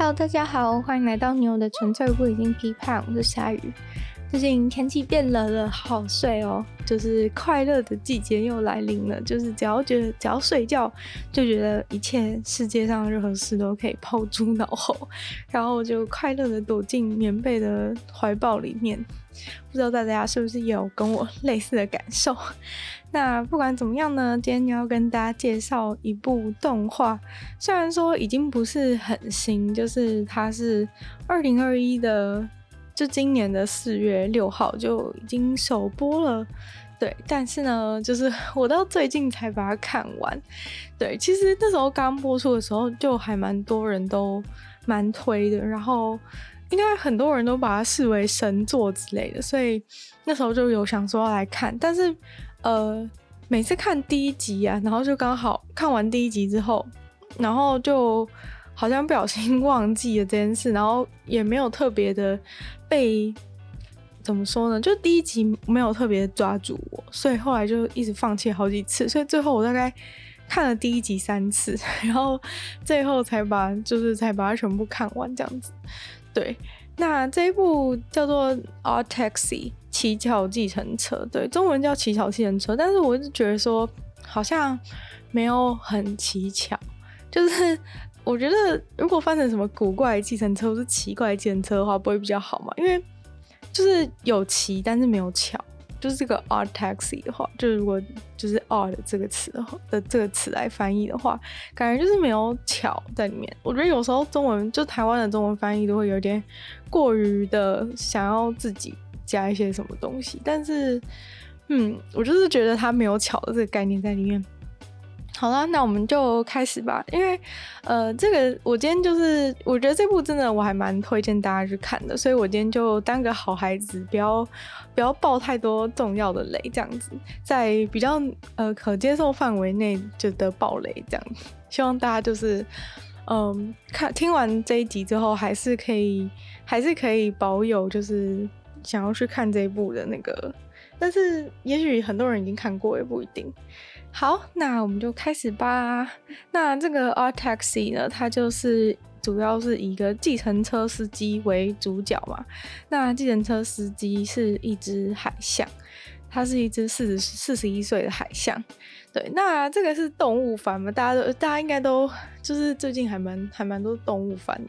Hello，大家好，欢迎来到女友的纯粹不理性批判，我是鲨鱼。最近天气变冷了，好睡哦，就是快乐的季节又来临了。就是只要觉得只要睡觉，就觉得一切世界上任何事都可以抛诸脑后，然后就快乐的躲进棉被的怀抱里面。不知道大家是不是也有跟我类似的感受？那不管怎么样呢，今天要跟大家介绍一部动画，虽然说已经不是很新，就是它是二零二一的。就今年的四月六号就已经首播了，对，但是呢，就是 我到最近才把它看完，对，其实那时候刚播出的时候就还蛮多人都蛮推的，然后应该很多人都把它视为神作之类的，所以那时候就有想说要来看，但是呃，每次看第一集啊，然后就刚好看完第一集之后，然后就。好像不小心忘记了这件事，然后也没有特别的被怎么说呢？就第一集没有特别抓住我，所以后来就一直放弃好几次，所以最后我大概看了第一集三次，然后最后才把就是才把它全部看完这样子。对，那这一部叫做《Odd Taxi》乞巧计程车，对，中文叫乞巧计程车，但是我一直觉得说好像没有很乞巧，就是。我觉得如果翻成什么古怪计程车或是奇怪计程车的话，不会比较好嘛？因为就是有奇，但是没有巧。就是这个 R taxi 的话，就是如果就是 R 的这个词的话的这个词来翻译的话，感觉就是没有巧在里面。我觉得有时候中文就台湾的中文翻译都会有点过于的想要自己加一些什么东西，但是嗯，我就是觉得它没有巧的这个概念在里面。好了，那我们就开始吧。因为，呃，这个我今天就是，我觉得这部真的我还蛮推荐大家去看的，所以我今天就当个好孩子，不要不要爆太多重要的雷，这样子，在比较呃可接受范围内就得爆雷这样子。希望大家就是，嗯、看听完这一集之后，还是可以还是可以保有就是想要去看这一部的那个，但是也许很多人已经看过，也不一定。好，那我们就开始吧。那这个 Odd Taxi 呢，它就是主要是以一个计程车司机为主角嘛。那计程车司机是一只海象，它是一只四十四十一岁的海象。对，那这个是动物番嘛？大家都大家应该都就是最近还蛮还蛮多动物番。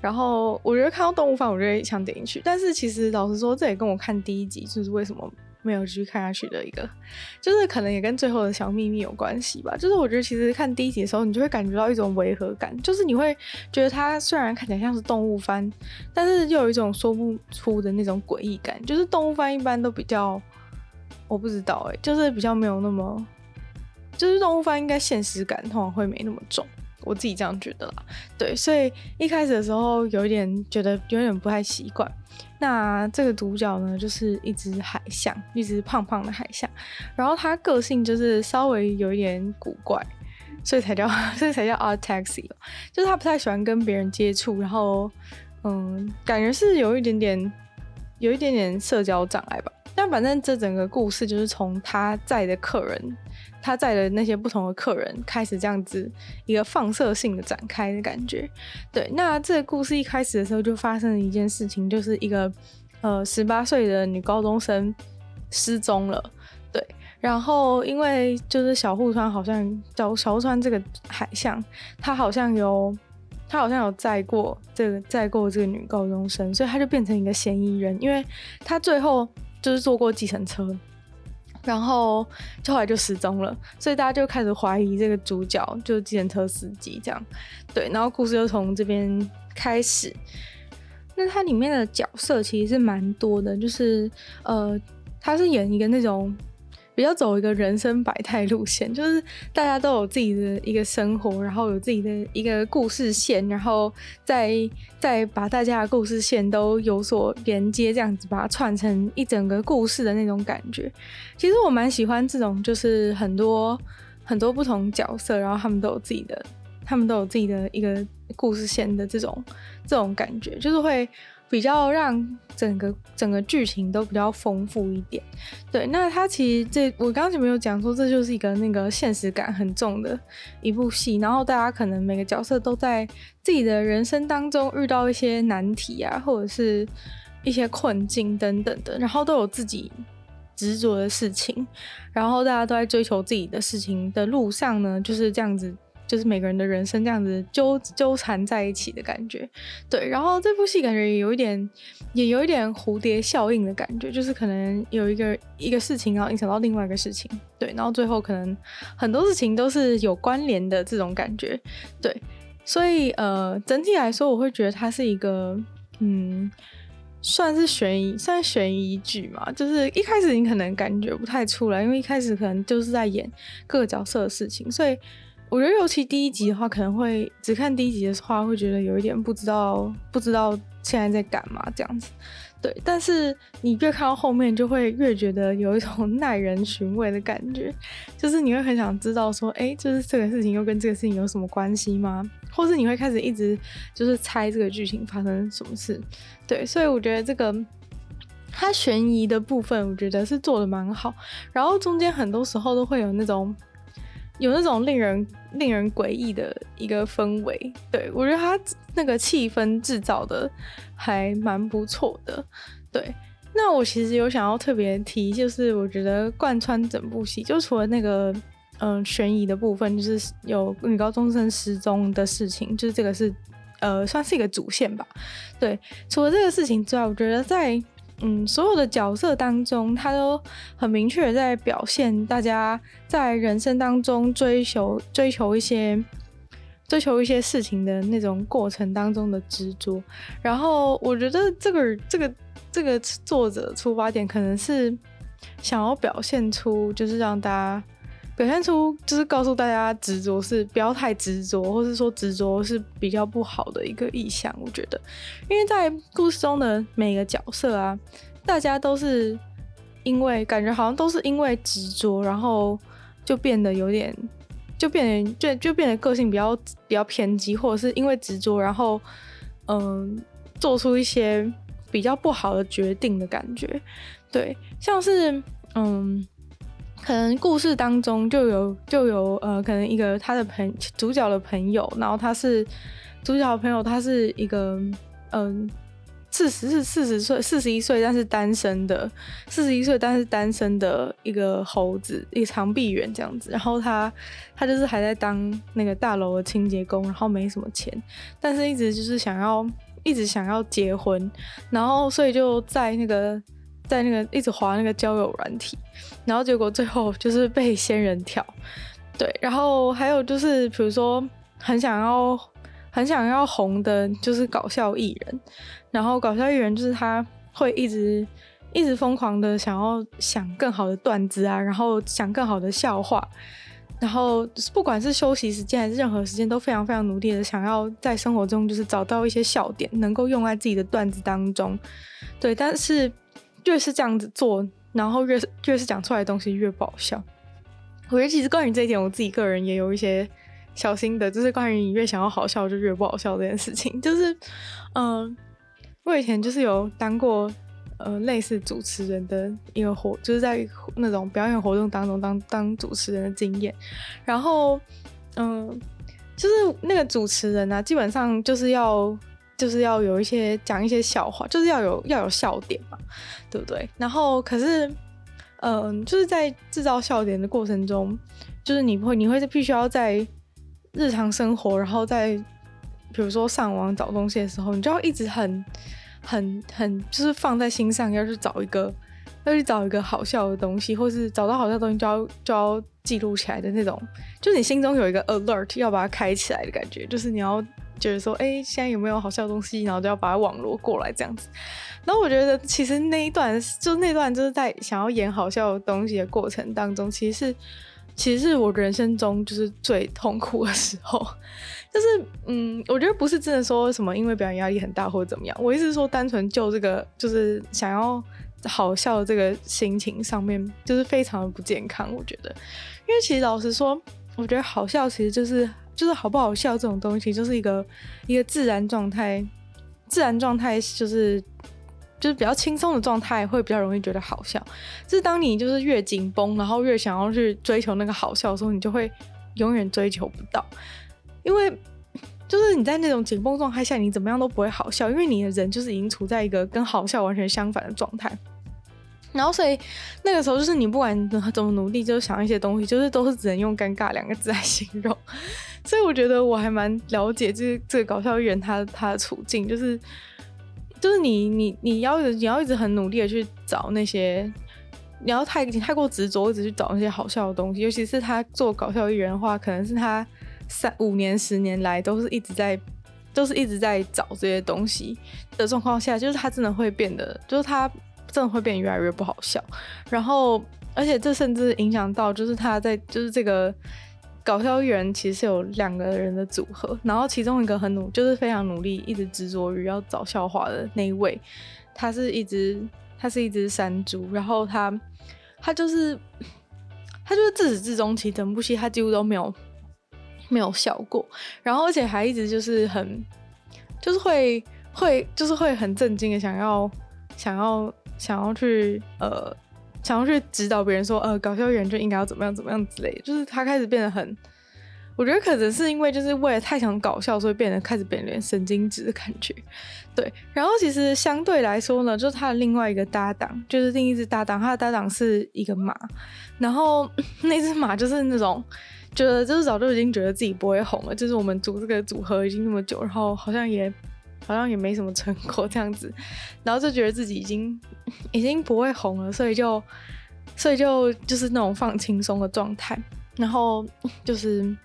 然后我觉得看到动物番，我就会想点进去。但是其实老实说，这也跟我看第一集就是为什么。没有继续看下去的一个，就是可能也跟最后的小秘密有关系吧。就是我觉得其实看第一集的时候，你就会感觉到一种违和感，就是你会觉得它虽然看起来像是动物番，但是又有一种说不出的那种诡异感。就是动物番一般都比较，我不知道哎，就是比较没有那么，就是动物番应该现实感通常会没那么重，我自己这样觉得啦。对，所以一开始的时候有一点觉得有点不太习惯。那这个主角呢，就是一只海象，一只胖胖的海象，然后他个性就是稍微有一点古怪，所以才叫，所以才叫 Odd Taxi，就是他不太喜欢跟别人接触，然后嗯，感觉是有一点点，有一点点社交障碍吧。但反正这整个故事就是从他载的客人。他载的那些不同的客人开始这样子一个放射性的展开的感觉，对。那这个故事一开始的时候就发生了一件事情，就是一个呃十八岁的女高中生失踪了，对。然后因为就是小户川好像叫小户川这个海象，他好像有他好像有载过这个载过这个女高中生，所以他就变成一个嫌疑人，因为他最后就是坐过计程车。然后就后来就失踪了，所以大家就开始怀疑这个主角就是计程车司机这样，对，然后故事就从这边开始。那它里面的角色其实是蛮多的，就是呃，他是演一个那种。比较走一个人生百态路线，就是大家都有自己的一个生活，然后有自己的一个故事线，然后再再把大家的故事线都有所连接，这样子把它串成一整个故事的那种感觉。其实我蛮喜欢这种，就是很多很多不同角色，然后他们都有自己的，他们都有自己的一个故事线的这种这种感觉，就是会比较让整个整个剧情都比较丰富一点。对，那它其实这我刚刚前面有讲说，这就是一个那个现实感很重的一部戏，然后大家可能每个角色都在自己的人生当中遇到一些难题啊，或者是一些困境等等的，然后都有自己执着的事情，然后大家都在追求自己的事情的路上呢，就是这样子。就是每个人的人生这样子纠纠缠在一起的感觉，对。然后这部戏感觉也有一点，也有一点蝴蝶效应的感觉，就是可能有一个一个事情，然后影响到另外一个事情，对。然后最后可能很多事情都是有关联的这种感觉，对。所以呃，整体来说，我会觉得它是一个嗯，算是悬疑，算是悬疑剧嘛。就是一开始你可能感觉不太出来，因为一开始可能就是在演各个角色的事情，所以。我觉得尤其第一集的话，可能会只看第一集的话，会觉得有一点不知道不知道现在在干嘛这样子，对。但是你越看到后面，就会越觉得有一种耐人寻味的感觉，就是你会很想知道说，哎，就是这个事情又跟这个事情有什么关系吗？或是你会开始一直就是猜这个剧情发生什么事？对，所以我觉得这个它悬疑的部分，我觉得是做得蛮好，然后中间很多时候都会有那种。有那种令人令人诡异的一个氛围，对，我觉得他那个气氛制造的还蛮不错的，对。那我其实有想要特别提，就是我觉得贯穿整部戏，就除了那个嗯悬疑的部分，就是有女高中生失踪的事情，就是这个是呃算是一个主线吧，对。除了这个事情之外，我觉得在。嗯，所有的角色当中，他都很明确的在表现大家在人生当中追求、追求一些、追求一些事情的那种过程当中的执着。然后，我觉得这个、这个、这个作者出发点可能是想要表现出，就是让大家。表现出就是告诉大家执着是不要太执着，或是说执着是比较不好的一个意向。我觉得，因为在故事中的每个角色啊，大家都是因为感觉好像都是因为执着，然后就变得有点，就变得就就变得个性比较比较偏激，或者是因为执着，然后嗯做出一些比较不好的决定的感觉。对，像是嗯。可能故事当中就有就有呃，可能一个他的朋主角的朋友，然后他是主角的朋友，他是一个嗯四十是四十岁四十一岁，但是单身的四十一岁，但是单身的一个猴子，一个长臂猿这样子。然后他他就是还在当那个大楼的清洁工，然后没什么钱，但是一直就是想要一直想要结婚，然后所以就在那个。在那个一直滑那个交友软体，然后结果最后就是被仙人跳，对，然后还有就是比如说很想要很想要红的，就是搞笑艺人，然后搞笑艺人就是他会一直一直疯狂的想要想更好的段子啊，然后想更好的笑话，然后不管是休息时间还是任何时间都非常非常努力的想要在生活中就是找到一些笑点，能够用在自己的段子当中，对，但是。越是这样子做，然后越是越是讲出来的东西越不好笑。我觉得其实关于这一点，我自己个人也有一些小心得，就是关于你越想要好笑就越不好笑这件事情。就是，嗯、我以前就是有当过呃类似主持人的一个活，就是在那种表演活动当中当当主持人的经验。然后，嗯、就是那个主持人呢、基本上就是要。就是要有一些讲一些笑话，就是要有要有笑点嘛，对不对？然后可是，嗯、就是在制造笑点的过程中，就是你会你会是必须要在日常生活，然后在比如说上网找东西的时候，你就要一直很很很就是放在心上，要去找一个要去找一个好笑的东西，或是找到好笑的东西就要就要记录起来的那种，就是你心中有一个 alert 要把它开起来的感觉，就是你要。就是说，哎、现在有没有好笑的东西？然后就要把它网罗过来这样子。然后我觉得，其实那一段，就那段就是在想要演好笑的东西的过程当中，其实是，其实是我人生中就是最痛苦的时候。就是，嗯，我觉得不是真的说什么因为表演压力很大或者怎么样，我意思是说，单纯就这个就是想要好笑的这个心情上面，就是非常的不健康。我觉得，因为其实老实说，我觉得好笑其实就是。就是好不好笑这种东西，就是一个一个自然状态自然状态就是就是比较轻松的状态，会比较容易觉得好笑。就是当你就是越紧绷，然后越想要去追求那个好笑的时候，你就会永远追求不到，因为就是你在那种紧绷状态下，你怎么样都不会好笑，因为你的人就是已经处在一个跟好笑完全相反的状态。然后，所以那个时候就是你不管怎么努力，就想一些东西，就是都是只能用尴尬两个字来形容。所以我觉得我还蛮了解这个这个搞笑艺人他他的处境，就是就是你你你要你要一直很努力的去找那些，你要太太过执着，一直去找那些好笑的东西。尤其是他做搞笑艺人的话，可能是他三五年十年来都是一直在都是一直在找这些东西的状况下，就是他真的会变得，就是他。真的会变越来越不好笑，然后，而且这甚至影响到，就是他在就是这个搞笑艺人其实是有两个人的组合，然后其中一个很努，就是非常努力，一直执着于要找笑话的那一位，他是一只他是一只山猪，然后他他就是他就是自始至终，其实整部戏他几乎都没有没有笑过，然后而且还一直就是很就是会会就是会很震惊的想要想要。想要去呃，想要去指导别人说呃，搞笑艺人就应该要怎么样怎么样之类的，就是他开始变得很，我觉得可能是因为就是为了太想搞笑，所以变得开始变得有点神经质的感觉。对，然后其实相对来说呢，就是他的另外一个搭档，就是另一只搭档，他的搭档是一个马，然后 那只马就是那种觉得就是早就已经觉得自己不会红了，就是我们组这个组合已经那么久，然后好像也。好像也没什么成果这样子，然后就觉得自己已经 已经不会红了，所以就所以就就是那种放轻松的状态，然后 就是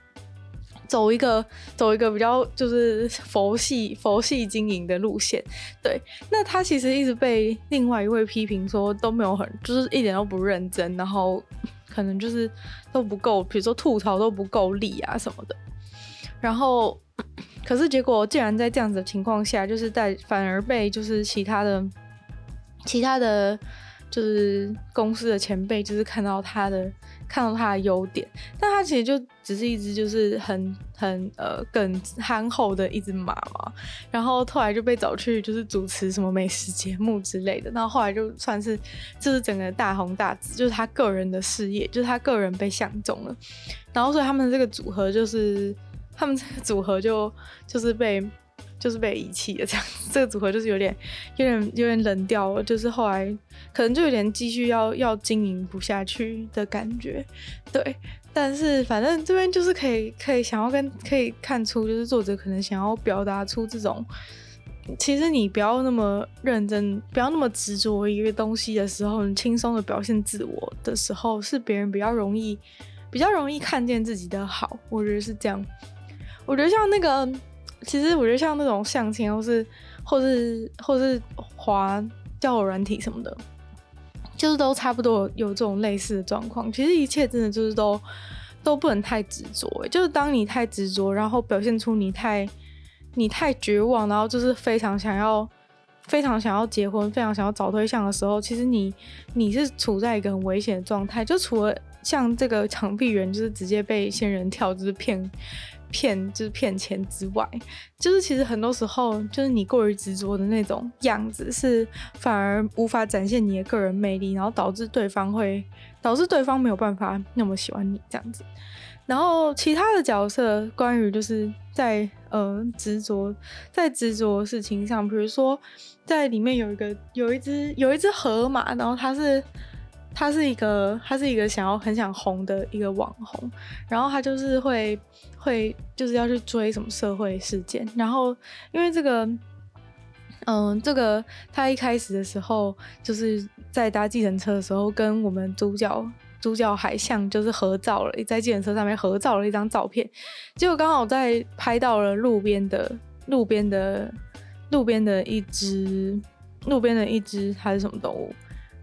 走一个走一个比较就是佛系佛系经营的路线。对，那他其实一直被另外一位批评说都没有很就是一点都不认真，然后可能就是都不够，比如说吐槽都不够力啊什么的，然后。可是结果，竟然在这样子的情况下，就是在反而被就是其他的、其他的，就是公司的前辈，就是看到他的看到他的优点，但他其实就只是一只就是很很呃更憨厚的一只马嘛。然后后来就被找去就是主持什么美食节目之类的。然后后来就算是就是整个大红大紫，就是他个人的事业，就是他个人被相中了。然后所以他们这个组合就是。他们这个组合就就是被就是被遗弃了，这样，这个组合就是有点有点有点冷掉了，就是后来可能就有点继续要要经营不下去的感觉，对。但是反正这边就是可以可以想要跟可以看出，就是作者可能想要表达出这种，其实你不要那么认真，不要那么执着一个东西的时候，你轻松的表现自我的时候，是别人比较容易比较容易看见自己的好，我觉得是这样。我觉得像那个，其实我觉得像那种相亲，或是或是或是滑交友软体什么的，就是都差不多有这种类似的状况。其实一切真的就是都都不能太执着，就是当你太执着，然后表现出你太你太绝望，然后就是非常想要非常想要结婚，非常想要找对象的时候，其实你你是处在一个很危险的状态。就除了像这个长臂猿，就是直接被仙人跳，就是骗。骗就是骗钱之外，就是其实很多时候，就是你过于执着的那种样子，是反而无法展现你的个人魅力，然后导致对方会导致对方没有办法那么喜欢你这样子。然后其他的角色，关于就是在呃执着在执着的事情上，比如说在里面有一个有一只有一只河马，然后它是。他是一个，他是一个想要很想红的一个网红，然后他就是会会就是要去追什么社会事件，然后因为这个，嗯，这个他一开始的时候就是在搭计程车的时候，跟我们主角主角海象就是合照了，在计程车上面合照了一张照片，结果刚好在拍到了路边的路边的路边的一只路边的一只还是什么动物。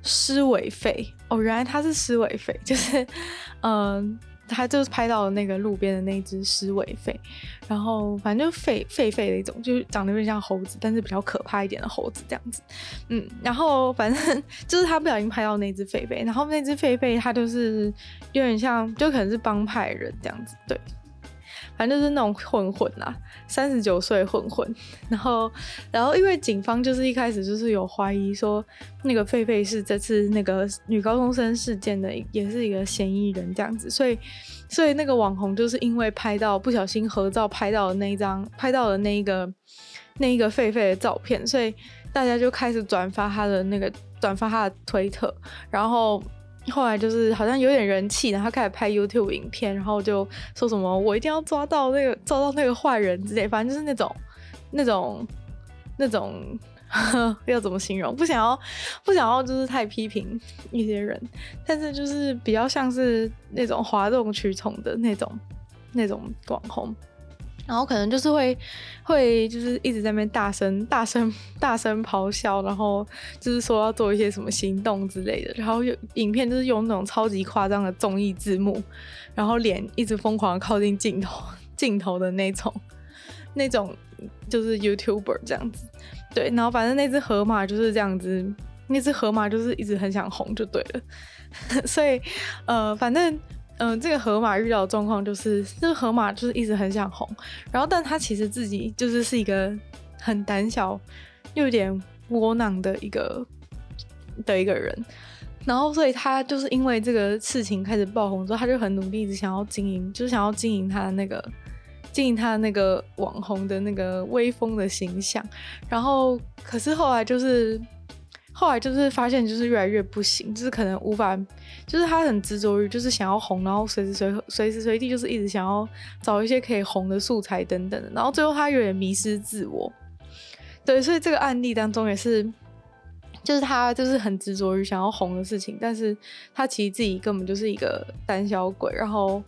狮尾狒哦，原来他是狮尾狒，就是，嗯、呃，他就是拍到了那个路边的那只狮尾狒，然后反正就狒狒狒的一种，就是长得有点像猴子，但是比较可怕一点的猴子这样子，嗯，然后反正 就是他不小心拍到那只狒狒，然后那只狒狒他就是有点像，就可能是帮派人这样子，对。反正就是那种混混啦，三十九岁混混。然后，然后因为警方就是一开始就是有怀疑说，那个狒狒是这次那个女高中生事件的也是一个嫌疑人这样子，所以，所以那个网红就是因为拍到不小心合照拍到的那一张，拍到的那一个那一个狒狒的照片，所以大家就开始转发他的那个转发他的推特，然后。后来就是好像有点人气，然后开始拍 YouTube 影片，然后就说什么我一定要抓到那个抓到那个坏人之类，反正就是那种那种那种呵 要怎么形容？不想要不想要就是太批评一些人，但是就是比较像是那种哗众取宠的那种那种网红。然后可能就是会会就是一直在那边大声大声大声咆哮，然后就是说要做一些什么行动之类的。然后有影片就是用那种超级夸张的综艺字幕，然后脸一直疯狂靠近镜头镜头的那种那种就是 YouTuber 这样子。对，然后反正那只河马就是这样子，那只河马就是一直很想红就对了。所以呃，反正。嗯、这个河马遇到的状况就是，这个河马就是一直很想红，然后但他其实自己就是是一个很胆小又有点窝囊的一个的一个人，然后所以他就是因为这个事情开始爆红之后，他就很努力，一直想要经营，就是想要经营他的那个经营他的那个网红的那个威风的形象，然后可是后来就是。后来就是发现，就是越来越不行，就是可能无法，就是他很执着于就是想要红，然后随时随随时随地就是一直想要找一些可以红的素材等等的，然后最后他有点迷失自我。对，所以这个案例当中也是，就是他就是很执着于想要红的事情，但是他其实自己根本就是一个胆小鬼，然后，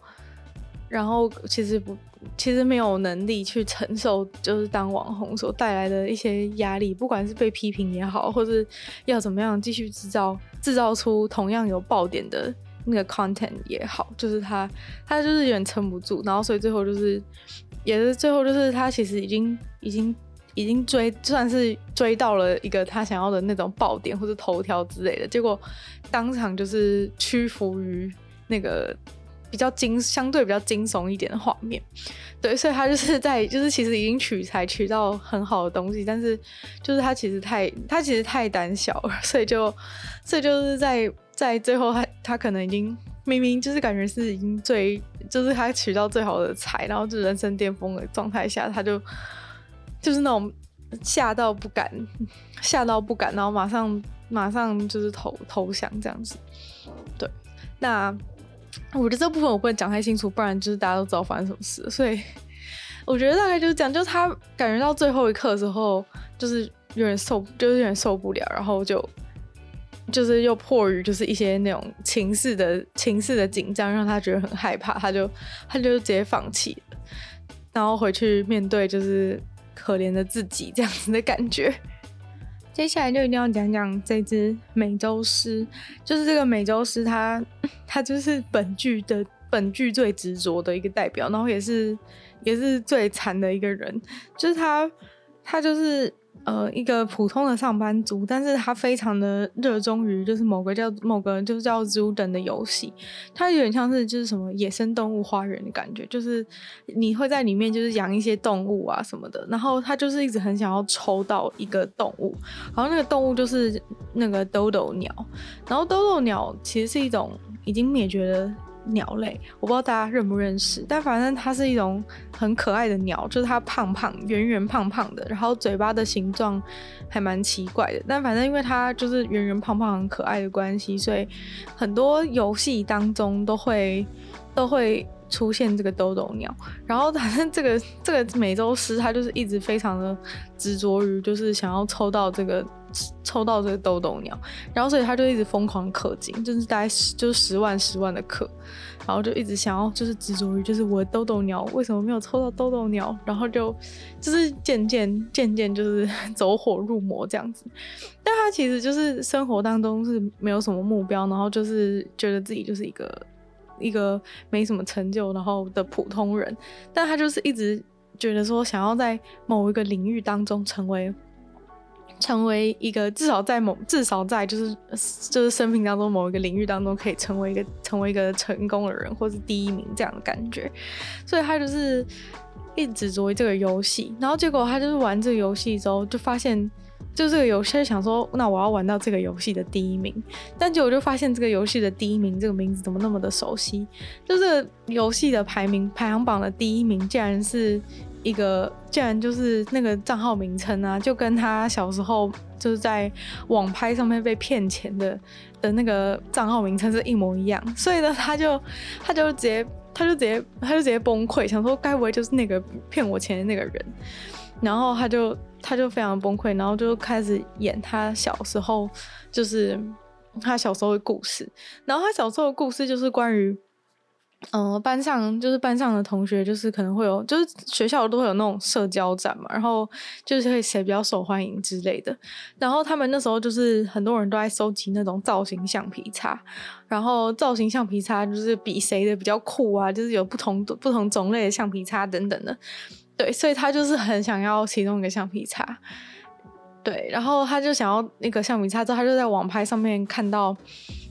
然后其实不。其实没有能力去承受，就是当网红所带来的一些压力，不管是被批评也好，或是要怎么样继续制造制造出同样有爆点的那个 content 也好，就是他他就是有点撑不住，然后所以最后就是也是最后就是他其实已经已经已经追算是追到了一个他想要的那种爆点或者头条之类的，结果当场就是屈服于那个。比较惊，相对比较惊悚一点的画面，对，所以他就是在，就是其实已经取材取到很好的东西，但是就是他其实太，他其实太胆小了，所以就，所以就是在在最后他他可能已经明明就是感觉是已经最，就是他取到最好的材，然后就人生巅峰的状态下，他就就是那种吓到不敢，吓到不敢，然后马上马上就是投投降这样子，对，那。我觉得这部分我不能讲太清楚，不然就是大家都知道发生什么事。所以我觉得大概就是这样，就是他感觉到最后一刻的时候，就是有点受，就是有点受不了，然后就就是又迫于就是一些那种情势的情势的紧张，让他觉得很害怕，他就他就直接放弃了，然后回去面对就是可怜的自己这样子的感觉。接下来就一定要讲讲这只美洲狮，就是这个美洲狮，它它就是本剧的本剧最执着的一个代表，然后也是也是最惨的一个人，就是他他就是。呃，一个普通的上班族，但是他非常的热衷于就是某个叫某个就是叫 “Zoot” 的游戏，它有点像是就是什么野生动物花园的感觉，就是你会在里面就是养一些动物啊什么的，然后他就是一直很想要抽到一个动物，然后那个动物就是那个豆豆鸟，然后豆豆鸟其实是一种已经灭绝的。鸟类，我不知道大家认不认识，但反正它是一种很可爱的鸟，就是它胖胖、圆圆胖胖的，然后嘴巴的形状还蛮奇怪的。但反正因为它就是圆圆胖胖、很可爱的关系，所以很多游戏当中都会都会出现这个豆豆鸟。然后反正这个这个美洲狮，它就是一直非常的执着于，就是想要抽到这个。抽到这个豆豆鸟，然后所以他就一直疯狂氪金，就是大概十就是十万十万的氪，然后就一直想要就是执着于就是我的豆豆鸟为什么没有抽到豆豆鸟，然后就就是渐渐渐渐就是走火入魔这样子，但他其实就是生活当中是没有什么目标，然后就是觉得自己就是一个一个没什么成就然后的普通人，但他就是一直觉得说想要在某一个领域当中成为。成为一个至少在某至少在就是就是生命当中某一个领域当中可以成为一个成为一个成功的人，或是第一名这样的感觉，所以他就是一直执着于这个游戏，然后结果他就是玩这个游戏之后就发现，就这个游戏想说，那我要玩到这个游戏的第一名，但结果就发现这个游戏的第一名这个名字怎么那么的熟悉，就是游戏的排名排行榜的第一名竟然是。一个竟然就是那个账号名称啊，就跟他小时候就是在网拍上面被骗钱的的那个账号名称是一模一样，所以呢，他就他就直接他就直接他就直接崩溃，想说该不会就是那个骗我钱的那个人，然后他就他就非常崩溃，然后就开始演他小时候就是他小时候的故事，然后他小时候的故事就是关于。嗯、班上就是班上的同学，就是可能会有，就是学校都会有那种社交展嘛，然后就是会谁比较受欢迎之类的。然后他们那时候就是很多人都在收集那种造型橡皮擦，然后造型橡皮擦就是比谁的比较酷啊，就是有不同不同种类的橡皮擦等等的。对，所以他就是很想要其中一个橡皮擦。对，然后他就想要那个橡皮擦之后，他就在网拍上面看到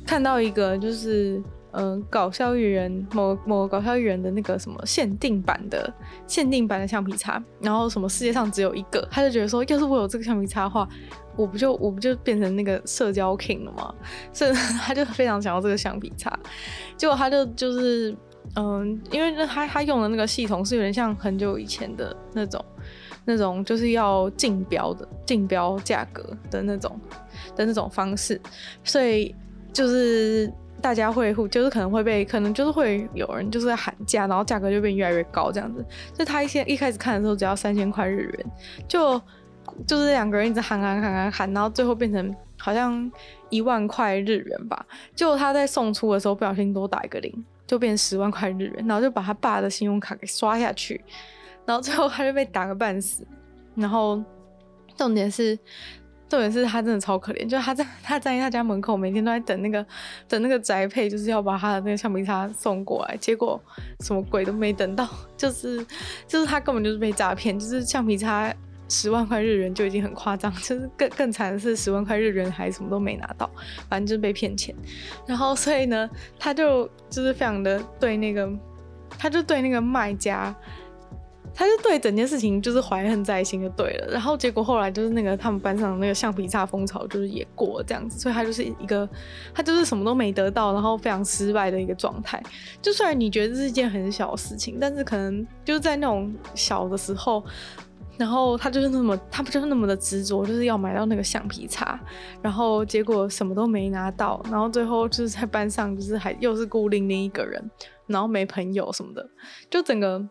看到一个就是。嗯、搞笑艺人某某搞笑艺人的那个什么限定版的限定版的橡皮擦，然后什么世界上只有一个，他就觉得说，要是我有这个橡皮擦的话，我不就我不就变成那个社交 king 了吗？所以他就非常想要这个橡皮擦。结果他就就是嗯、因为他他用的那个系统是有点像很久以前的那种那种就是要竞标的竞标价格的那种的那种方式，所以就是。大家会互就是可能会被可能就是会有人就是在喊价，然后价格就变越来越高这样子。就他一先一开始看的时候只要三千块日元，就就是两个人一直喊喊喊喊喊，然后最后变成好像一万块日元吧。就他在送出的时候不小心多打一个零，就变十万块日元，然后就把他爸的信用卡给刷下去，然后最后他就被打个半死。然后重点是。重点是他真的超可怜，就他在 他站在他家门口，每天都在等那个等那个宅配，就是要把他的那个橡皮擦送过来，结果什么鬼都没等到，就是就是他根本就是被诈骗，就是橡皮擦十万块日元就已经很夸张，就是更更惨的是十万块日元还什么都没拿到，反正就是被骗钱。然后所以呢，他就就是非常的对那个，他就对那个卖家。他就对整件事情就是怀恨在心就对了，然后结果后来就是那个他们班上那个橡皮擦风潮就是也过这样子，所以他就是一个他就是什么都没得到，然后非常失败的一个状态。就虽然你觉得这是一件很小的事情，但是可能就是在那种小的时候，然后他就是那么他不就是那么的执着，就是要买到那个橡皮擦，然后结果什么都没拿到，然后最后就是在班上就是还又是孤零零一个人，然后没朋友什么的，就整个。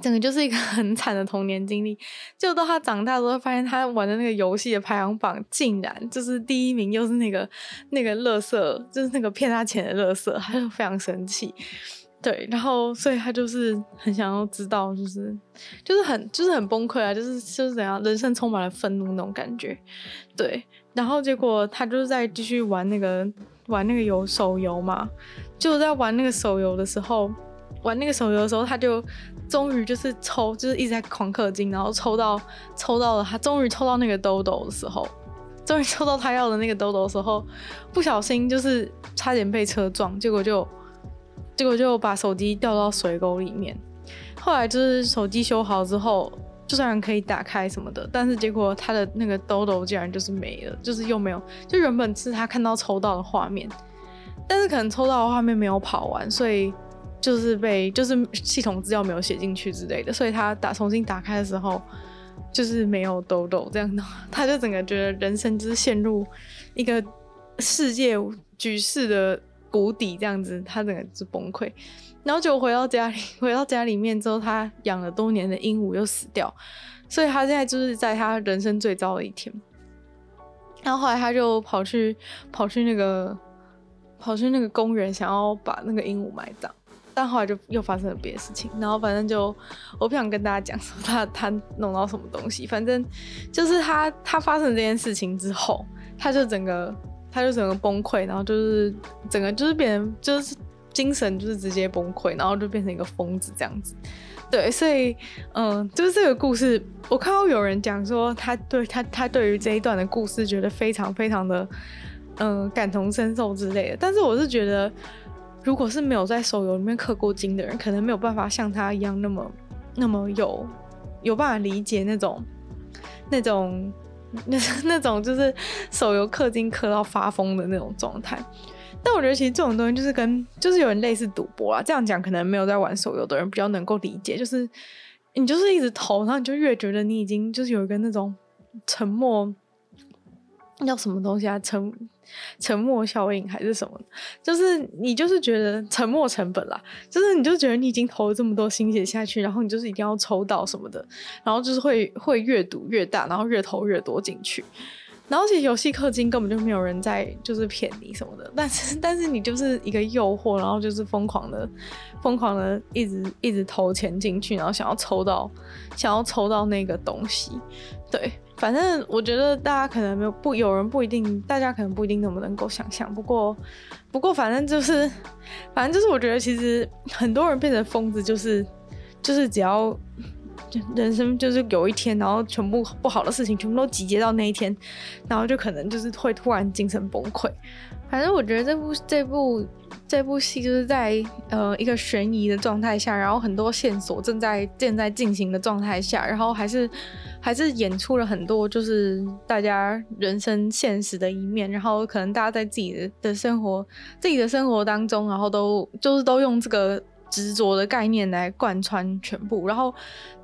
整个就是一个 很惨的童年经历，就到他长大之后，发现他玩的那个游戏的排行榜竟然就是第一名，又是那个那个乐色，就是那个骗他钱的乐色，他就非常生气。对，然后所以他就是很想要知道，就是就是很就是很崩溃啊，就是就是怎样，人生充满了愤怒那种感觉。对，然后结果他就是在继续玩那个玩那个游手游嘛，就在玩那个手游的时候。玩那个手游的时候，他就终于就是抽，就是一直在狂氪金，然后抽到抽到了他终于抽到那个兜兜的时候，终于抽到他要的那个兜兜的时候，不小心就是差点被车撞，结果就结果就把手机掉到水沟里面。后来就是手机修好之后，就算可以打开什么的，但是结果他的那个兜兜竟然就是没了，就是又没有，就原本是他看到抽到的画面，但是可能抽到的画面没有跑完，所以。就是被就是系统资料没有写进去之类的，所以他打重新打开的时候，就是没有兜兜这样的，他就整个觉得人生就是陷入一个世界局势的谷底这样子，他整个是崩溃。然后就回到家里，回到家里面之后，他养了多年的鹦鹉又死掉，所以他现在就是在他人生最糟的一天。然后后来他就跑去跑去那个跑去那个公园，想要把那个鹦鹉埋葬。但后来就又发生了别的事情，然后反正就我不想跟大家讲说他他弄到什么东西，反正就是他他发生这件事情之后，他就整个他就整个崩溃，然后就是整个就是变成就是精神就是直接崩溃，然后就变成一个疯子这样子。对，所以嗯，就是这个故事，我看到有人讲说他对他他对于这一段的故事觉得非常非常的嗯感同身受之类的。但是我是觉得，如果是没有在手游里面氪过金的人，可能没有办法像他一样那么那么有有办法理解那种那种那 那种就是手游氪金氪到发疯的那种状态。但我觉得其实这种东西就是跟就是有点类似赌博啊，这样讲可能没有在玩手游的人比较能够理解，就是你就是一直投，然后你就越觉得你已经就是有一个那种沉默，叫什么东西啊？沉沉默效应还是什么？就是你就是觉得沉默成本啦，就是你就觉得你已经投了这么多心血下去，然后你就是一定要抽到什么的，然后就是会会越赌越大，然后越投越多进去。然后其实游戏氪金根本就没有人在就是骗你什么的，但是但是你就是一个诱惑，然后就是疯狂的疯狂的一直一直投钱进去，然后想要抽到想要抽到那个东西。对，反正我觉得大家可能没有不有人不一定，大家可能不一定那么能够想象。不过不过反正就是反正就是我觉得其实很多人变成疯子就是就是只要。人生就是有一天，然后全部不好的事情全部都集结到那一天，然后就可能就是会突然精神崩溃。反正我觉得这部这部这部戏就是在呃一个悬疑的状态下，然后很多线索正在正在进行的状态下，然后还是还是演出了很多就是大家人生现实的一面，然后可能大家在自己的的生活自己的生活当中，然后都就是都用这个。执着的概念来贯穿全部，然后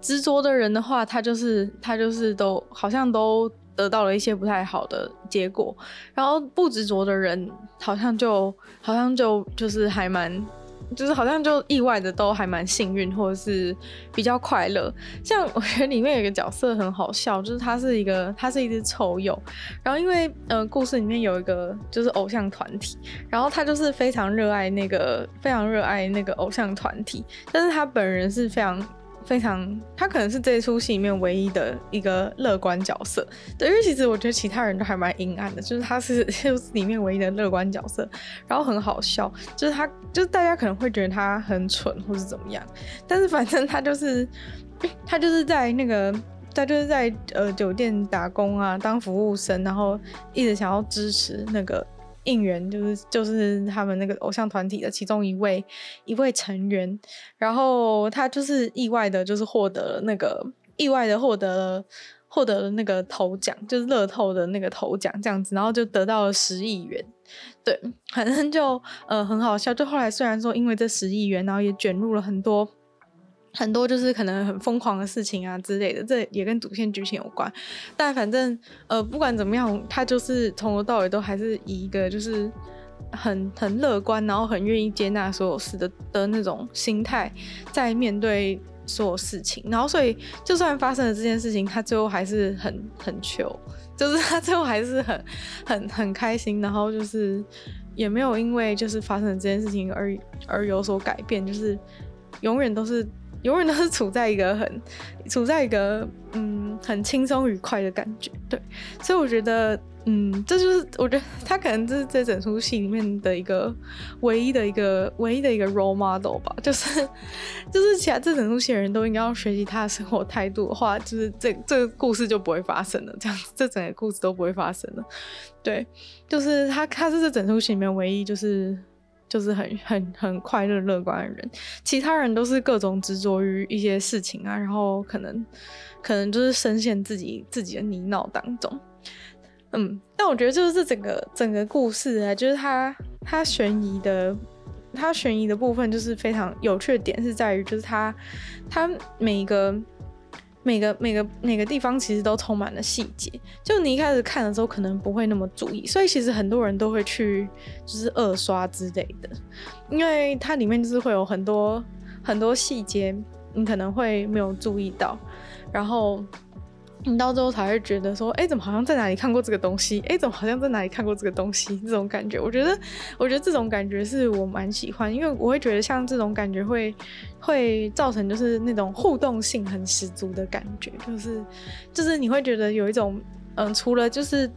执着的人的话，他就是他就是都好像都得到了一些不太好的结果，然后不执着的人好像就好像就就是还蛮。就是好像就意外的都还蛮幸运，或者是比较快乐。像我觉得里面有一个角色很好笑，就是他是一个他是一只臭鼬，然后因为呃故事里面有一个就是偶像团体，然后他就是非常热爱那个非常热爱那个偶像团体，但是他本人是非常。非常，他可能是这出戏里面唯一的一个乐观角色，对，因为其实我觉得其他人都还蛮阴暗的，就是他是就是里面唯一的乐观角色，然后很好笑，就是他就是大家可能会觉得他很蠢或是怎么样，但是反正他就是 他就是在那个他就是在呃酒店打工啊，当服务生，然后一直想要支持那个。应援就是就是他们那个偶像团体的其中一位一位成员，然后他就是意外的，就是获得了那个意外的获得了获得了那个头奖，就是乐透的那个头奖这样子，然后就得到了十亿元，对，反正就呃很好笑。就后来虽然说因为这十亿元，然后也卷入了很多。很多就是可能很疯狂的事情啊之类的，这也跟主线剧情有关。但反正呃，不管怎么样，他就是从头到尾都还是以一个就是很很乐观，然后很愿意接纳所有事的的那种心态在面对所有事情。然后所以就算发生了这件事情，他最后还是很很 chill，就是他最后还是很很很开心。然后就是也没有因为就是发生了这件事情而而有所改变，就是永远都是。永远都是处在一个很，处在一个嗯很轻松愉快的感觉，对，所以我觉得嗯这就是我觉得 他可能这是这整出戏里面的一个唯一的一个唯一的一个 role model 吧，就是 就是其他这整出戏的人都应该要学习他的生活态度的话，就是这这个故事就不会发生了，这样这整个故事都不会发生了，对，就是他他是这整出戏里面唯一就是。就是很 很很快乐乐观的人，其他人都是各种执着于一些事情啊，然后可能可能就是深陷自己自己的泥淖当中。嗯，但我觉得就是这整个整个故事啊，就是它它悬疑的，它悬疑的部分就是非常有趣的点是在于，就是它它每一个。每个每个每个地方其实都充满了细节，就你一开始看的时候可能不会那么注意，所以其实很多人都会去就是二刷之类的，因为它里面就是会有很多很多细节，你可能会没有注意到，然后。你到最后才会觉得说，哎、怎么好像在哪里看过这个东西？哎、怎么好像在哪里看过这个东西？这种感觉，我觉得，我觉得这种感觉是我蛮喜欢，因为我会觉得像这种感觉会会造成就是那种互动性很十足的感觉，就是就是你会觉得有一种，嗯，除了就是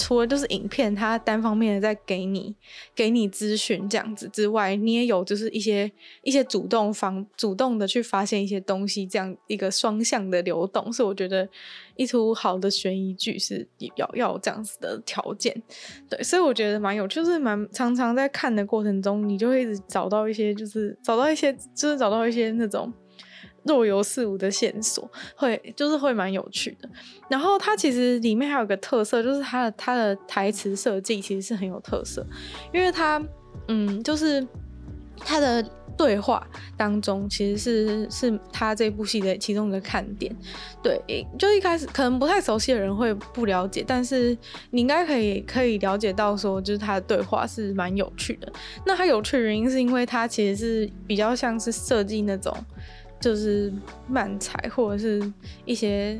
除了就是影片，它单方面的在给你给你资讯这样子之外，你也有就是一些一些主动方主动的去发现一些东西，这样一个双向的流动，是我觉得一出好的悬疑剧是要要这样子的条件。对，所以我觉得蛮有，就是蛮常常在看的过程中，你就会一直找到一些，就是找到一些，就是找到一些那种。若有似无的线索，会就是会蛮有趣的。然后它其实里面还有个特色，就是它的它的台词设计其实是很有特色，因为它嗯，就是它的对话当中其实是是它这部戏的其中一个看点。对，就一开始可能不太熟悉的人会不了解，但是你应该可以可以了解到说，就是它的对话是蛮有趣的。那它有趣的原因是因为它其实是比较像是设计那种。就是漫才或者是一些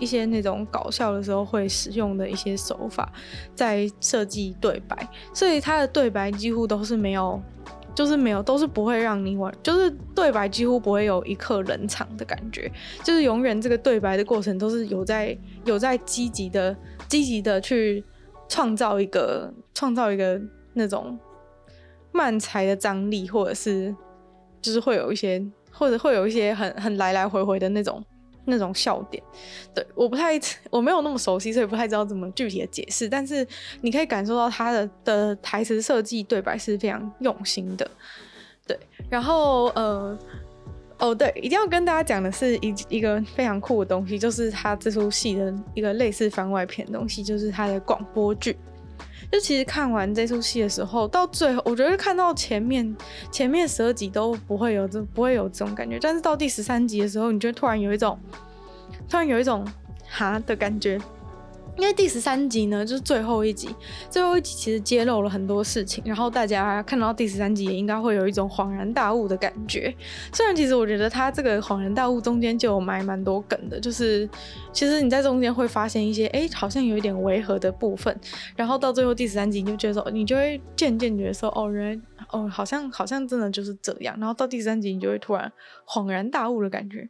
一些那种搞笑的时候会使用的一些手法，在设计对白，所以他的对白几乎都是没有，就是没有，都是不会让你玩，就是对白几乎不会有一刻冷场的感觉，就是永远这个对白的过程都是有在有在积极的积极的去创造一个创造一个那种漫才的张力，或者是就是会有一些。或者会有一些很很来来回回的那种那种笑点，对，我不太 我没有那么熟悉，所以不太知道怎么具体的解释。但是你可以感受到他的的台词设计对白是非常用心的，对。然后呃哦对，一定要跟大家讲的是一一个非常酷的东西，就是他这出戏的一个类似番外篇的东西，就是他的广播剧。就其实看完这出戏的时候，到最后，我觉得看到前面前面十二集都不会有这不会有这种感觉，但是到第十三集的时候，你就突然有一种突然有一种哈的感觉。因为第十三集呢，就是最后一集，最后一集其实揭露了很多事情，然后大家看到第十三集也应该会有一种恍然大悟的感觉。虽然其实我觉得他这个恍然大悟中间就有埋蛮多梗的，就是其实你在中间会发现一些，哎，好像有一点违和的部分，然后到最后第十三集你就觉得说，你就会渐渐觉得说，哦，原来，哦，好像好像真的就是这样，然后到第十三集你就会突然恍然大悟的感觉。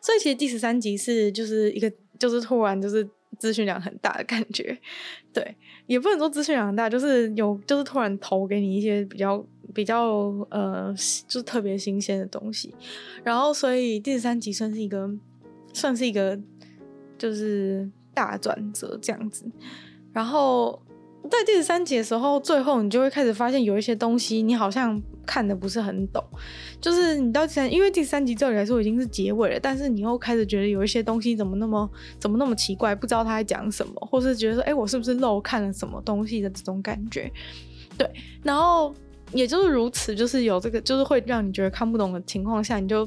所以其实第十三集是就是一个就是突然就是。资讯量很大的感觉，对，也不能说资讯量很大，就是有，就是突然投给你一些比较比较呃，就特别新鲜的东西，然后所以第三集算是一个，算是一个，就是大转折这样子，然后。在第十三集的时候，最后你就会开始发现有一些东西你好像看的不是很懂，就是你到第三，因为第三集照理来说已经是结尾了，但是你又开始觉得有一些东西怎么那么怎么那么奇怪，不知道他在讲什么，或是觉得说，哎，我是不是漏看了什么东西的这种感觉，对，然后也就是如此，就是有这个，就是会让你觉得看不懂的情况下，你就。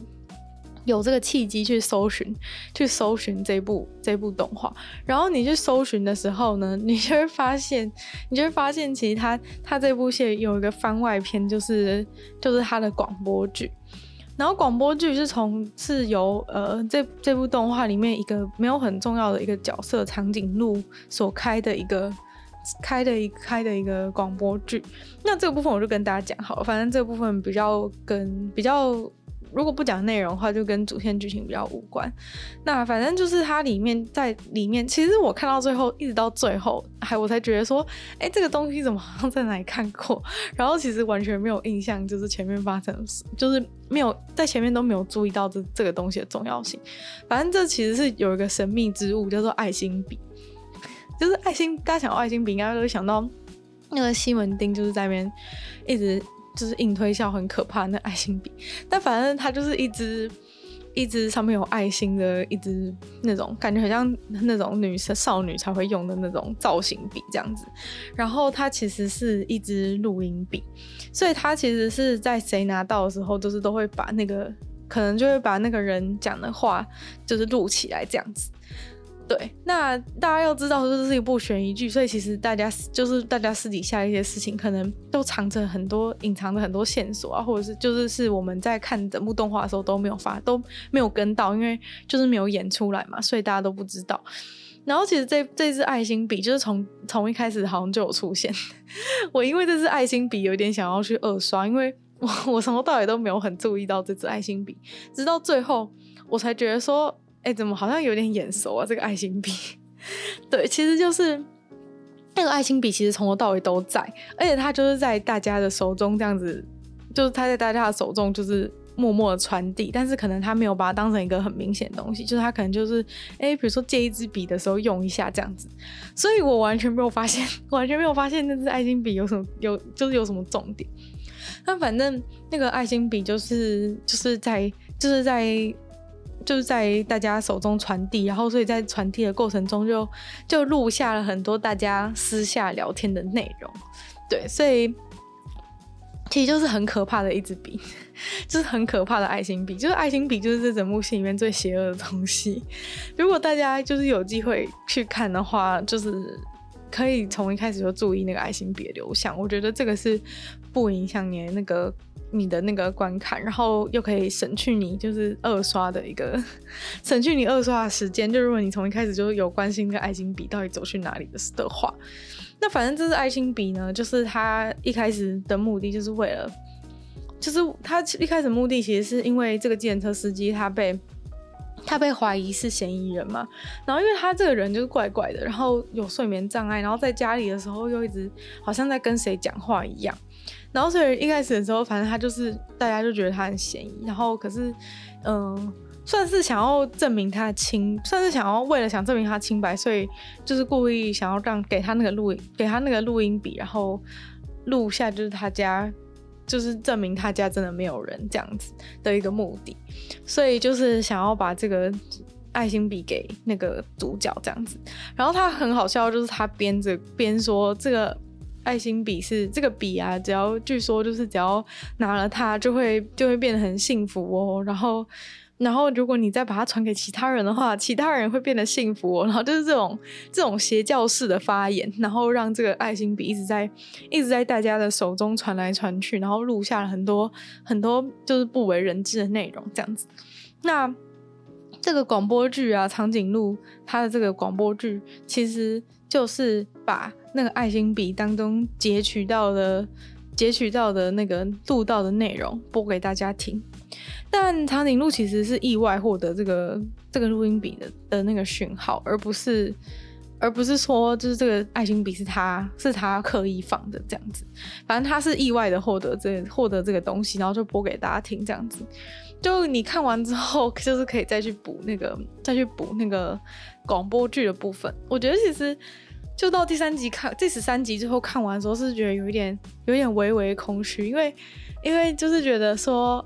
有这个契机去搜寻，去搜寻这部这部动画，然后你去搜寻的时候呢，你就会发现，你就会发现，其实它它这部戏有一个番外篇，就是就是它的广播剧。然后广播剧是从是由呃这这部动画里面一个没有很重要的一个角色长颈鹿所开的一个开的一开的一个广播剧。那这个部分我就跟大家讲好了，反正这个部分比较跟比较。如果不讲内容的话，就跟主线剧情比较无关。那反正就是它里面在里面，其实我看到最后，一直到最后，还我才觉得说，哎、欸，这个东西怎么好像在哪里看过？然后其实完全没有印象，就是前面发生的事，就是没有在前面都没有注意到这这个东西的重要性。反正这其实是有一个神秘之物，叫做爱心笔。就是爱心，大家想到爱心笔，应该都会想到那个西门町，就是在那边一直。就是硬推销很可怕的那爱心笔，但反正它就是一支一支上面有爱心的一支那种感觉很像那种女生少女才会用的那种造型笔这样子。然后它其实是一支录音笔，所以它其实是在谁拿到的时候，就是都会把那个可能就会把那个人讲的话就是录起来这样子。对，那大家要知道，这是一部悬疑剧，所以其实大家就是大家私底下一些事情，可能都藏着很多隐藏着很多线索啊，或者是就是是我们在看整部动画的时候都没有发都没有跟到，因为就是没有演出来嘛，所以大家都不知道。然后其实这这支爱心笔就是从从一开始好像就有出现，我因为这支爱心笔有点想要去二刷，因为我我从头到尾都没有很注意到这支爱心笔，直到最后我才觉得说。哎，怎么好像有点眼熟啊？这个爱心笔，对，其实就是那个爱心笔其实从头到尾都在，而且它就是在大家的手中这样子，就是它在大家的手中就是。默默的传递，但是可能他没有把它当成一个很明显的东西，就是他可能就是，哎、比如说借一支笔的时候用一下这样子，所以我完全没有发现，完全没有发现那支爱心笔有什么有就是有什么重点。那反正那个爱心笔就是就是在就是在就是在大家手中传递，然后所以在传递的过程中就就录下了很多大家私下聊天的内容，对，所以。其实就是很可怕的一支笔，就是很可怕的爱心笔，就是爱心笔就是这整部戏里面最邪恶的东西。如果大家就是有机会去看的话，就是可以从一开始就注意那个爱心笔的流向。我觉得这个是不影响你的那个你的那个观看，然后又可以省去你就是二刷的一个 省去你二刷的时间。就如果你从一开始就有关心这个爱心笔到底走去哪里的的话。那反正这支爱心笔呢，就是他一开始的目的就是为了，就是他一开始目的其实是因为这个计程车司机他被他被怀疑是嫌疑人嘛，然后因为他这个人就是怪怪的，然后有睡眠障碍，然后在家里的时候又一直好像在跟谁讲话一样，然后所以一开始的时候，反正他就是大家就觉得他很嫌疑，然后可是嗯。算是想要证明他清，算是想要为了想证明他清白，所以就是故意想要让给他那个录音，给他那个录音笔，然后录下就是他家，就是证明他家真的没有人这样子的一个目的，所以就是想要把这个爱心笔给那个主角这样子。然后他很好笑，就是他边着边说这个爱心笔是这个笔啊，只要据说就是只要拿了它就会就会变得很幸福哦，然后。然后，如果你再把它传给其他人的话，其他人会变得幸福。然后就是这种这种邪教式的发言，然后让这个爱心笔一直在一直在大家的手中传来传去，然后录下了很多很多就是不为人知的内容，这样子。那这个广播剧啊，长颈鹿它的这个广播剧，其实就是把那个爱心笔当中截取到的截取到的那个录到的内容播给大家听。但长颈鹿其实是意外获得这个这个录音笔的的那个讯号，而不是而不是说就是这个爱心笔是他是他刻意放的这样子。反正他是意外的获得这获得这个东西，然后就播给大家听这样子。就你看完之后，就是可以再去补那个再去补那个广播剧的部分。我觉得其实就到第三集看第十三集之后看完的时候，是觉得有一点有一点微微空虚，因为因为就是觉得说。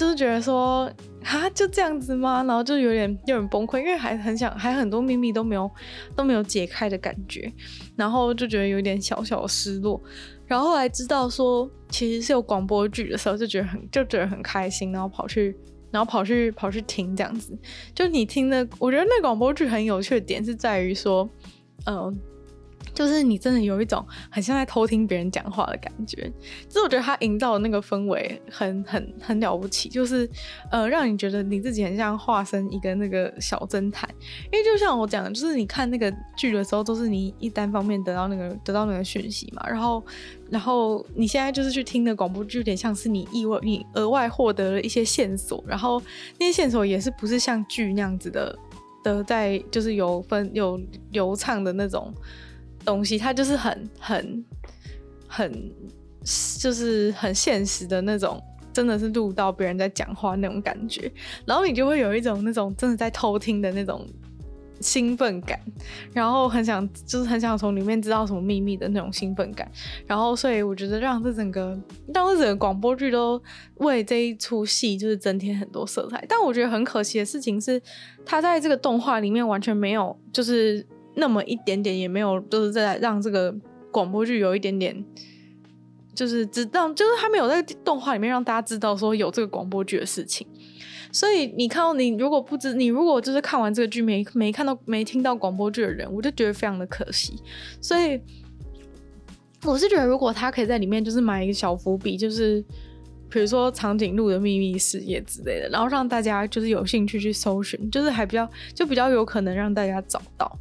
就是觉得说啊，就这样子吗？然后就有点有点崩溃，因为还很想，还很多秘密都没有都没有解开的感觉，然后就觉得有点小小的失落。然后后来知道说其实是有广播剧的时候，就觉得很就觉得很开心，然后跑去然后跑去跑去听这样子。就你听的，我觉得那广播剧很有趣的点是在于说，嗯、就是你真的有一种很像在偷听别人讲话的感觉，就是我觉得他营造的那个氛围很很很了不起，就是呃让你觉得你自己很像化身一个那个小侦探，因为就像我讲的，就是你看那个剧的时候都是你一单方面得到那个得到那个讯息嘛，然后然后你现在就是去听的广播剧，有点像是你意外你额外获得了一些线索，然后那些线索也是不是像剧那样子的的在就是有分有流畅的那种。东西它就是很很很就是很现实的那种，真的是录到别人在讲话那种感觉，然后你就会有一种那种真的在偷听的那种兴奋感，然后很想就是很想从里面知道什么秘密的那种兴奋感，然后所以我觉得让这整个让这整个广播剧都为这一出戏就是增添很多色彩，但我觉得很可惜的事情是，它在这个动画里面完全没有就是。那么一点点也没有，就是在让这个广播剧有一点点，就是知道，就是他没有在动画里面让大家知道说有这个广播剧的事情。所以你看到你如果不知，你如果就是看完这个剧没没看到没听到广播剧的人，我就觉得非常的可惜。所以我是觉得，如果他可以在里面就是埋一个小伏笔，就是。比如说长颈鹿的秘密事业之类的，然后让大家就是有兴趣去搜寻，就是还比较就比较有可能让大家找到，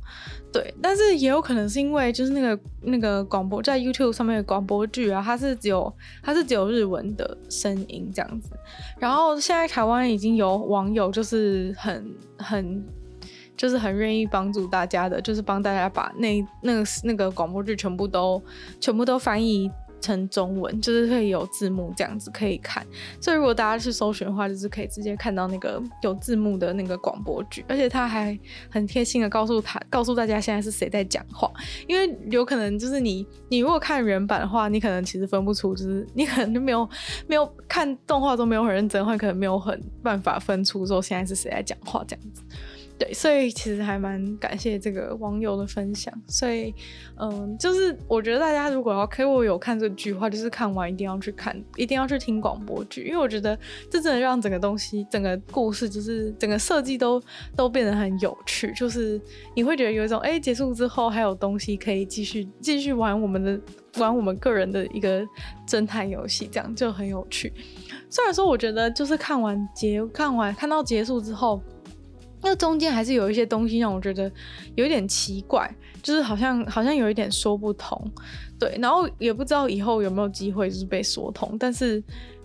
对。但是也有可能是因为就是那个那个广播在 YouTube 上面的广播剧啊，它是只有它是只有日文的声音这样子。然后现在台湾已经有网友就是很很就是很愿意帮助大家的，就是帮大家把那那个那个广播剧全部都全部都翻译。成中文就是会有字幕这样子可以看，所以如果大家去搜寻的话，就是可以直接看到那个有字幕的那个广播剧，而且他还很贴心的告诉他告诉大家现在是谁在讲话，因为有可能就是你你如果看原版的话，你可能其实分不出，就是你可能就没有没有看动画都没有很认真的话，可能没有很办法分出说现在是谁在讲话这样子。对，所以其实还蛮感谢这个网友的分享。所以，嗯，就是我觉得大家如果要给我有看这个剧的话，就是看完一定要去看，一定要去听广播剧，因为我觉得这真的让整个东西、整个故事，就是整个设计都都变得很有趣。就是你会觉得有一种，哎，结束之后还有东西可以继续继续玩我们的玩我们个人的一个侦探游戏，这样就很有趣。虽然说，我觉得就是看完结看完看到结束之后。那中间还是有一些东西让我觉得有一点奇怪，就是好像好像有一点说不通，对，然后也不知道以后有没有机会就是被说通，但是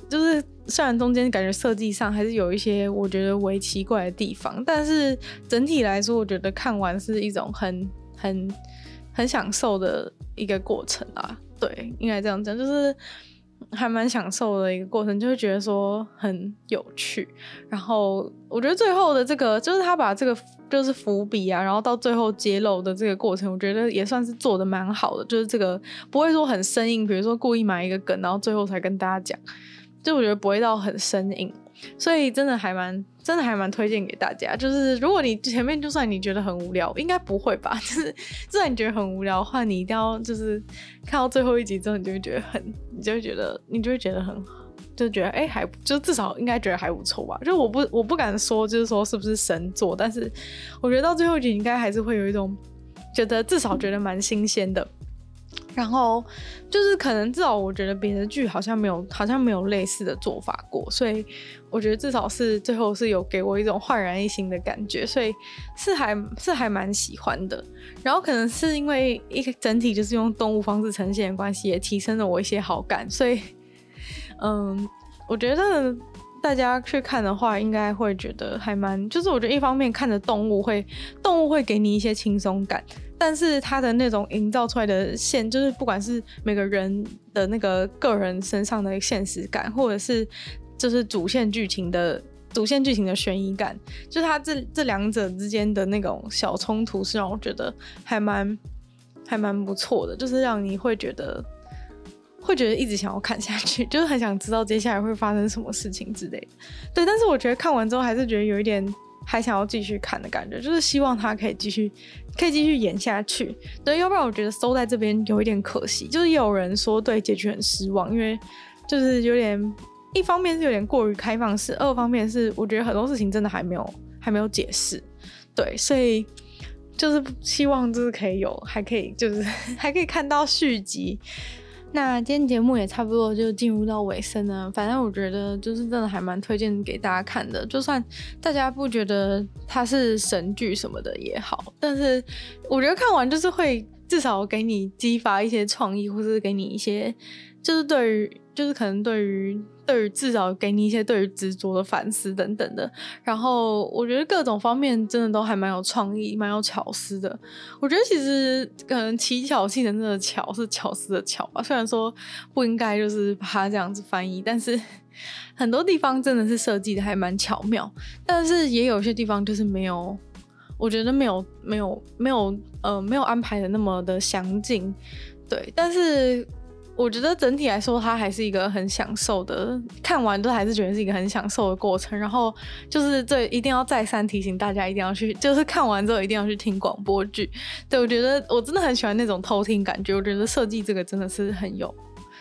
就是虽然中间感觉设计上还是有一些我觉得为奇怪的地方，但是整体来说，我觉得看完是一种很很很享受的一个过程啊，对，应该这样讲，就是。还蛮享受的一个过程，就会觉得说很有趣。然后我觉得最后的这个，就是他把这个就是伏笔啊，然后到最后揭露的这个过程，我觉得也算是做的蛮好的。就是这个不会说很生硬，比如说故意埋一个梗，然后最后才跟大家讲，就我觉得不会到很生硬。所以真的还蛮。真的还蛮推荐给大家，就是如果你前面就算你觉得很无聊，应该不会吧？就是就算你觉得很无聊的话，你一定要就是看到最后一集之后，你就会觉得很，你就会觉得你就会觉得很好，就觉得哎、还就至少应该觉得还不错吧。就我不我不敢说就是说是不是神作，但是我觉得到最后一集应该还是会有一种觉得至少觉得蛮新鲜的。然后就是可能至少我觉得别的剧好像没有好像没有类似的做法过，所以我觉得至少是最后是有给我一种焕然一新的感觉，所以是还是还蛮喜欢的。然后可能是因为一整体就是用动物方式呈现的关系，也提升了我一些好感，所以嗯，我觉得。大家去看的话，应该会觉得还蛮，就是我觉得一方面看着动物会，动物会给你一些轻松感，但是他的那种营造出来的线，就是不管是每个人的那个个人身上的现实感，或者是就是主线剧情的主线剧情的悬疑感，就是它这这两者之间的那种小冲突，是让我觉得还蛮还蛮不错的，就是让你会觉得。会觉得一直想要看下去，就是很想知道接下来会发生什么事情之类的。对，但是我觉得看完之后还是觉得有一点还想要继续看的感觉，就是希望他可以继续，可以继续演下去。对，要不然我觉得收在这边有一点可惜。就是有人说对结局很失望，因为就是有点，一方面是有点过于开放式，二方面是我觉得很多事情真的还没有还没有解释。对，所以就是希望就是可以有，还可以就是 还可以看到续集。那今天节目也差不多就进入到尾声了，反正我觉得就是真的还蛮推荐给大家看的，就算大家不觉得它是神剧什么的也好，但是我觉得看完就是会至少给你激发一些创意，或是给你一些就是对于就是可能对于。对于至少给你一些对于执着的反思等等的，然后我觉得各种方面真的都还蛮有创意、蛮有巧思的。我觉得其实可能奇巧性的那个巧是巧思的巧吧，虽然说不应该就是把它这样子翻译，但是很多地方真的是设计的还蛮巧妙，但是也有些地方就是没有，我觉得没有没有没有呃没有安排的那么的详尽，对，但是。我觉得整体来说，它还是一个很享受的，看完都还是觉得是一个很享受的过程。然后就是这一定要再三提醒大家，一定要去，就是看完之后一定要去听广播剧。对，我觉得我真的很喜欢那种偷听感觉，我觉得设计这个真的是很有。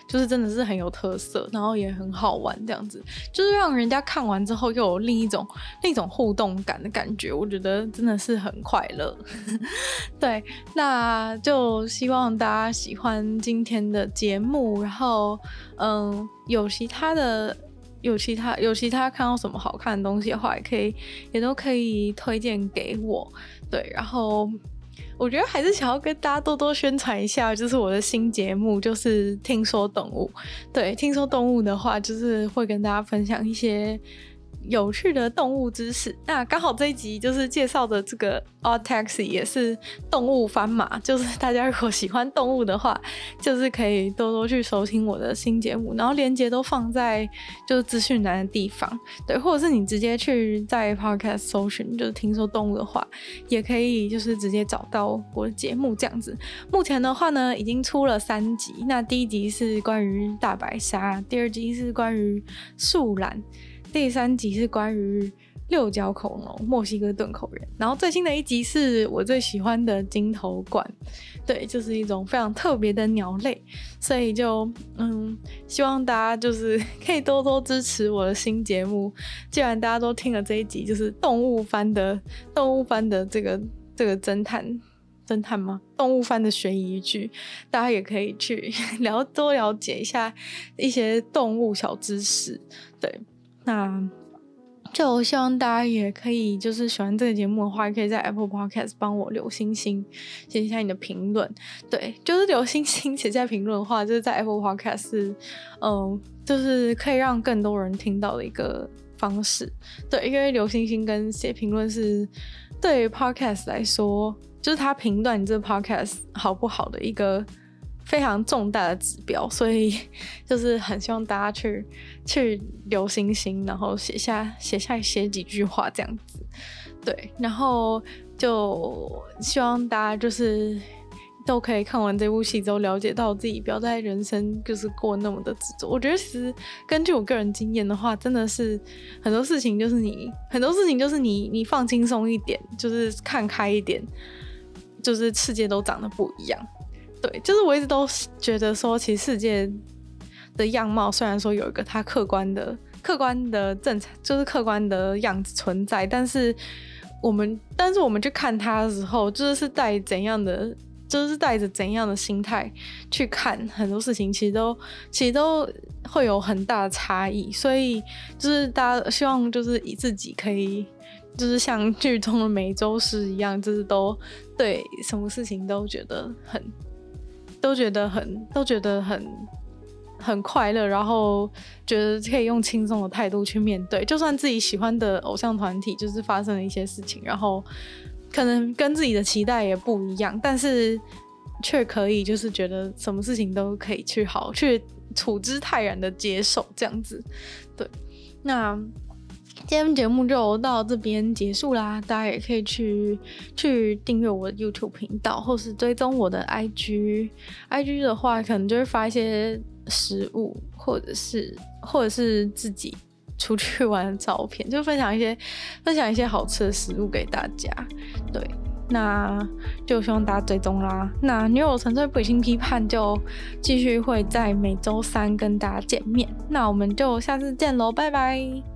就是真的是很有特色，然后也很好玩，这样子就是让人家看完之后又有另一种另一种互动感的感觉，我觉得真的是很快乐。对，那就希望大家喜欢今天的节目，然后嗯，有其他的有其他有其他看到什么好看的东西的话，也可以也都可以推荐给我。对，然后。我觉得还是想要跟大家多多宣传一下，就是我的新节目，就是听说动物。对，听说动物的话，就是会跟大家分享一些有趣的动物知识。那刚好这一集就是介绍的这个 Odd Taxi 也是动物番嘛，就是大家如果喜欢动物的话，就是可以多多去收听我的新节目，然后链接都放在就是资讯栏的地方，对，或者是你直接去在 Podcast 搜寻，就是听说动物的话，也可以就是直接找到我的节目这样子。目前的话呢，已经出了三集，那第一集是关于大白鲨，第二集是关于树懒。第三集是关于六角恐龙、墨西哥钝口人，然后最新的一集是我最喜欢的金头冠，对，就是一种非常特别的鸟类，所以就嗯，希望大家就是可以多多支持我的新节目。既然大家都听了这一集，就是动物番的动物番的这个这个侦探 侦探吗？动物番的悬疑剧，大家也可以去了多了解一下一些动物小知识，对。那就希望大家也可以，就是喜欢这个节目的话，可以在 Apple Podcast 帮我留星星，写一下你的评论。对，就是留星星，写下评论的话，就是在 Apple Podcast 是，嗯、就是可以让更多人听到的一个方式。对，因为留星星跟写评论是对 Podcast 来说，就是他评断你这个 Podcast 好不好的一个。非常重大的指标，所以 就是很希望大家去去留星星，然后写下写下写几句话这样子，对，然后就希望大家就是都可以看完这部戏之后，了解到自己不要在人生就是过那么的执着。我觉得其实根据我个人经验的话，真的是很多事情就是你很多事情就是你 你放轻松一点，就是看开一点，就是世界都长得不一样。对，就是我一直都觉得说，其实世界的样貌虽然说有一个它客观的、客观的正常，就是客观的样子存在，但是我们，但是我们去看它的时候，就是是带怎样的，就是带着怎样的心态去看很多事情，其实都其实都会有很大的差异。所以就是大家希望就是以自己可以，就是像剧中的美洲狮一样，就是都对什么事情都觉得很。都觉得很都觉得很很快乐，然后觉得可以用轻松的态度去面对，就算自己喜欢的偶像团体就是发生了一些事情，然后可能跟自己的期待也不一样，但是却可以就是觉得什么事情都可以去好去处之泰然的接受这样子，对，那。今天节目就到这边结束啦，大家也可以去去订阅我的 YouTube 频道，或是追踪我的 IG。IG 的话，可能就会发一些食物，或者是或者是自己出去玩的照片，就分享一些分享一些好吃的食物给大家。对，那就希望大家追踪啦。那女友纯粹不理性批判就继续会在每周三跟大家见面。那我们就下次见喽，拜拜。